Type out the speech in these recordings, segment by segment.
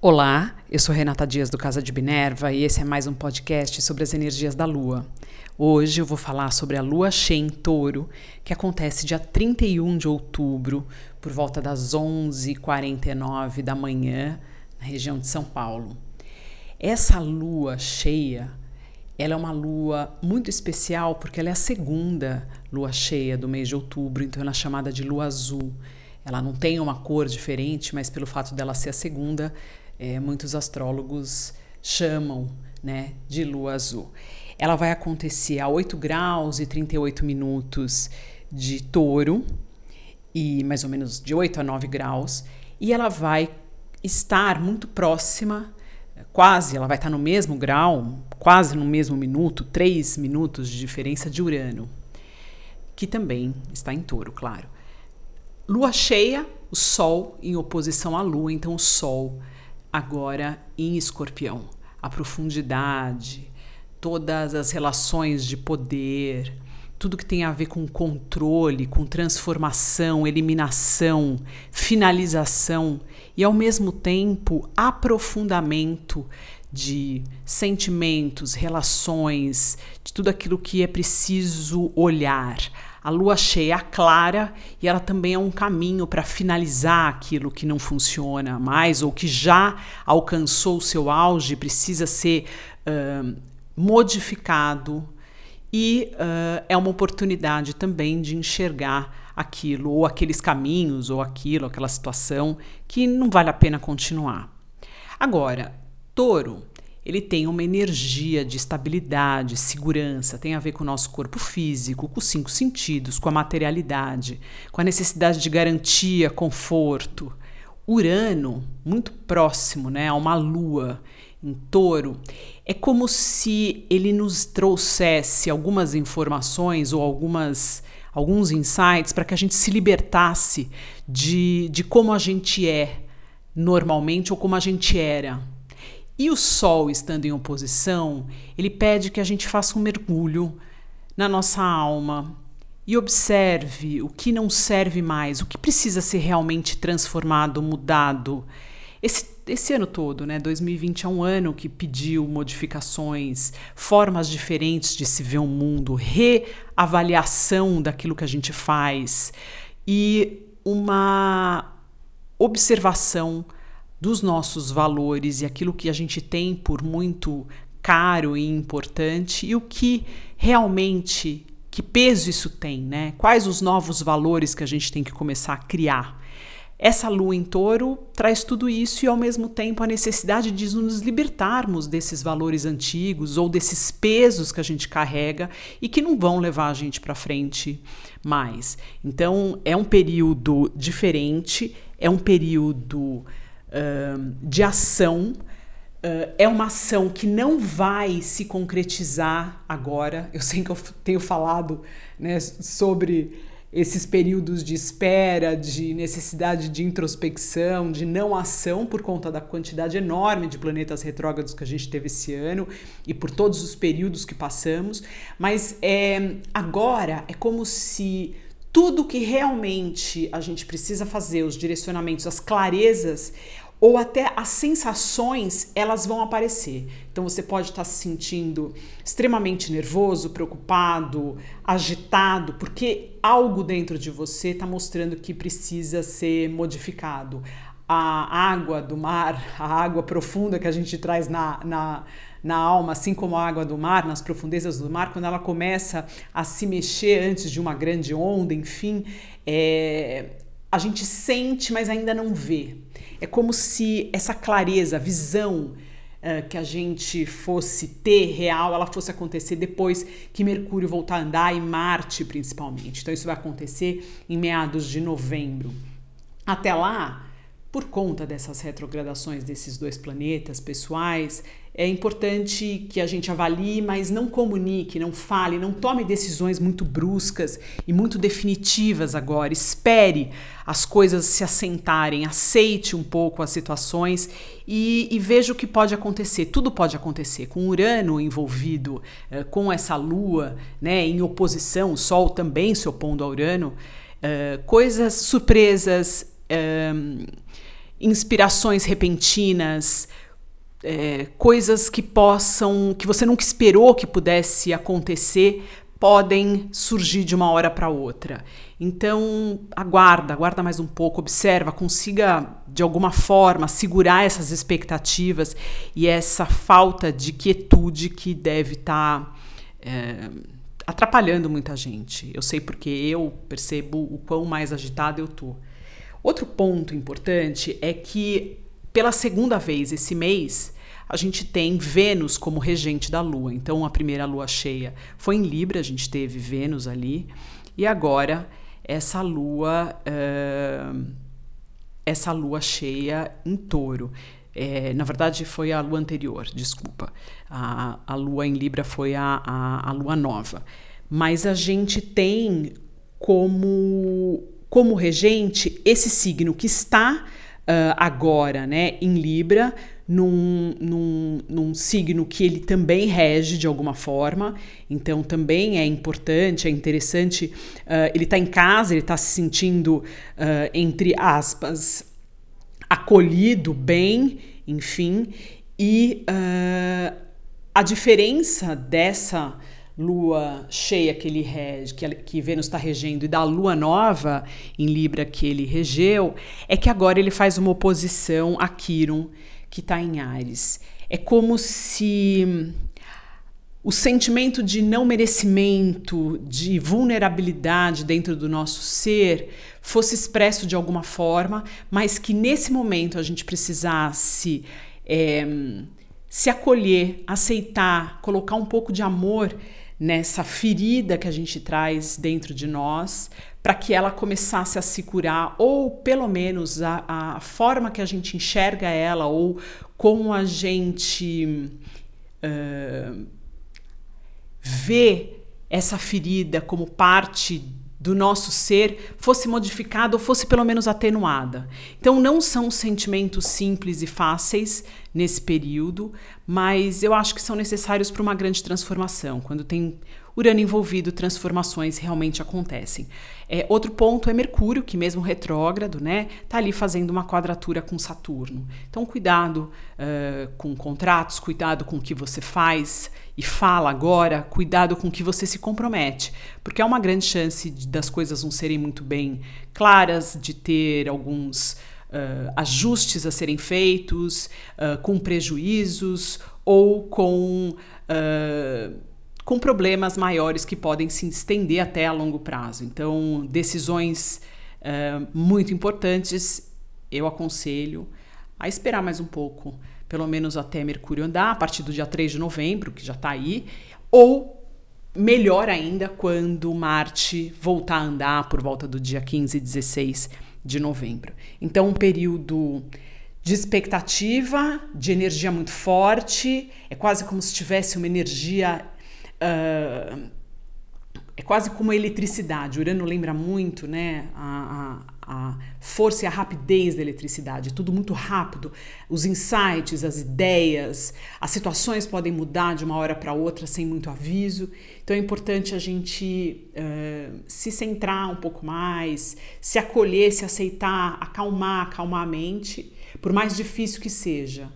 Olá, eu sou Renata Dias do Casa de Minerva e esse é mais um podcast sobre as energias da Lua. Hoje eu vou falar sobre a Lua cheia em Touro, que acontece dia 31 de outubro, por volta das 11h49 da manhã, na região de São Paulo. Essa Lua cheia, ela é uma lua muito especial porque ela é a segunda lua cheia do mês de outubro, então ela é chamada de lua azul. Ela não tem uma cor diferente, mas pelo fato dela ser a segunda, é, muitos astrólogos chamam né, de lua azul. Ela vai acontecer a 8 graus e 38 minutos de touro, e mais ou menos de 8 a 9 graus, e ela vai estar muito próxima, quase, ela vai estar no mesmo grau, quase no mesmo minuto, 3 minutos de diferença de Urano, que também está em touro, claro. Lua cheia, o Sol em oposição à Lua, então o Sol agora em escorpião. A profundidade, todas as relações de poder, tudo que tem a ver com controle, com transformação, eliminação, finalização e, ao mesmo tempo, aprofundamento de sentimentos, relações, de tudo aquilo que é preciso olhar, a lua cheia é clara e ela também é um caminho para finalizar aquilo que não funciona mais ou que já alcançou o seu auge, precisa ser uh, modificado. E uh, é uma oportunidade também de enxergar aquilo, ou aqueles caminhos, ou aquilo, aquela situação que não vale a pena continuar. Agora, touro ele tem uma energia de estabilidade, segurança, tem a ver com o nosso corpo físico, com os cinco sentidos, com a materialidade, com a necessidade de garantia, conforto. Urano, muito próximo né, a uma lua em touro, é como se ele nos trouxesse algumas informações ou algumas, alguns insights para que a gente se libertasse de, de como a gente é normalmente ou como a gente era e o Sol estando em oposição, ele pede que a gente faça um mergulho na nossa alma e observe o que não serve mais, o que precisa ser realmente transformado, mudado. Esse, esse ano todo, né, 2020 é um ano que pediu modificações, formas diferentes de se ver o mundo, reavaliação daquilo que a gente faz e uma observação dos nossos valores e aquilo que a gente tem por muito caro e importante e o que realmente que peso isso tem, né? Quais os novos valores que a gente tem que começar a criar? Essa lua em touro traz tudo isso e, ao mesmo tempo, a necessidade de nos libertarmos desses valores antigos ou desses pesos que a gente carrega e que não vão levar a gente para frente mais. Então, é um período diferente, é um período de ação. Uh, é uma ação que não vai se concretizar agora. Eu sei que eu tenho falado né, sobre esses períodos de espera, de necessidade de introspecção, de não ação por conta da quantidade enorme de planetas retrógrados que a gente teve esse ano e por todos os períodos que passamos, mas é, agora é como se tudo que realmente a gente precisa fazer, os direcionamentos, as clarezas ou até as sensações, elas vão aparecer. Então você pode estar se sentindo extremamente nervoso, preocupado, agitado, porque algo dentro de você está mostrando que precisa ser modificado. A água do mar, a água profunda que a gente traz na, na na alma, assim como a água do mar, nas profundezas do mar, quando ela começa a se mexer antes de uma grande onda, enfim, é, a gente sente, mas ainda não vê. É como se essa clareza, visão uh, que a gente fosse ter real, ela fosse acontecer depois que Mercúrio voltar a andar e Marte principalmente. Então isso vai acontecer em meados de novembro. Até lá, por conta dessas retrogradações desses dois planetas pessoais, é importante que a gente avalie, mas não comunique, não fale, não tome decisões muito bruscas e muito definitivas agora. Espere as coisas se assentarem, aceite um pouco as situações e, e veja o que pode acontecer. Tudo pode acontecer. Com Urano envolvido, eh, com essa Lua né, em oposição, o Sol também se opondo a Urano, eh, coisas surpresas inspirações repentinas, é, coisas que possam, que você nunca esperou que pudesse acontecer, podem surgir de uma hora para outra. Então, aguarda, aguarda mais um pouco, observa, consiga de alguma forma segurar essas expectativas e essa falta de quietude que deve estar tá, é, atrapalhando muita gente. Eu sei porque eu percebo o quão mais agitada eu tô. Outro ponto importante é que pela segunda vez esse mês a gente tem Vênus como regente da Lua. Então, a primeira lua cheia foi em Libra, a gente teve Vênus ali, e agora essa lua, uh, essa lua cheia em Touro. É, na verdade, foi a lua anterior, desculpa. A, a lua em Libra foi a, a, a lua nova. Mas a gente tem como, como regente esse signo que está uh, agora né, em Libra, num, num, num signo que ele também rege de alguma forma, então também é importante, é interessante. Uh, ele está em casa, ele está se sentindo, uh, entre aspas, acolhido, bem, enfim, e a diferença dessa lua cheia que ele rege, que, que Vênus está regendo, e da lua nova em Libra que ele regeu, é que agora ele faz uma oposição a Quiron, que está em Ares. É como se o sentimento de não merecimento, de vulnerabilidade dentro do nosso ser fosse expresso de alguma forma, mas que nesse momento a gente precisasse é, se acolher, aceitar, colocar um pouco de amor nessa ferida que a gente traz dentro de nós, para que ela começasse a se curar, ou pelo menos a, a forma que a gente enxerga ela, ou como a gente uh, vê essa ferida como parte do nosso ser fosse modificada ou fosse pelo menos atenuada. Então não são sentimentos simples e fáceis nesse período, mas eu acho que são necessários para uma grande transformação. Quando tem Urano envolvido, transformações realmente acontecem. É, outro ponto é Mercúrio, que mesmo retrógrado, né, tá ali fazendo uma quadratura com Saturno. Então, cuidado uh, com contratos, cuidado com o que você faz e fala agora, cuidado com o que você se compromete, porque há uma grande chance de, das coisas não serem muito bem claras, de ter alguns uh, ajustes a serem feitos, uh, com prejuízos ou com com problemas maiores que podem se estender até a longo prazo. Então, decisões uh, muito importantes, eu aconselho a esperar mais um pouco, pelo menos até Mercúrio andar, a partir do dia 3 de novembro, que já está aí, ou melhor ainda, quando Marte voltar a andar por volta do dia 15 e 16 de novembro. Então, um período de expectativa, de energia muito forte, é quase como se tivesse uma energia Uh, é quase como a eletricidade. O Urano lembra muito né, a, a, a, força e a rapidez da eletricidade. É tudo muito rápido. Os insights, as ideias, as situações podem mudar de uma hora para outra sem muito aviso. Então é importante a gente uh, se centrar um pouco mais, se acolher, se aceitar, acalmar, acalmar a mente, por mais difícil que seja.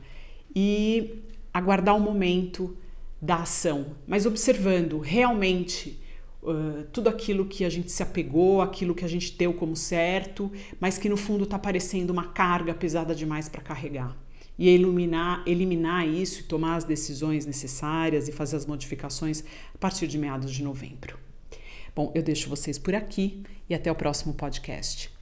E aguardar o um momento da ação, mas observando realmente uh, tudo aquilo que a gente se apegou, aquilo que a gente deu como certo, mas que no fundo está parecendo uma carga pesada demais para carregar. E iluminar, eliminar isso e tomar as decisões necessárias e fazer as modificações a partir de meados de novembro. Bom, eu deixo vocês por aqui e até o próximo podcast.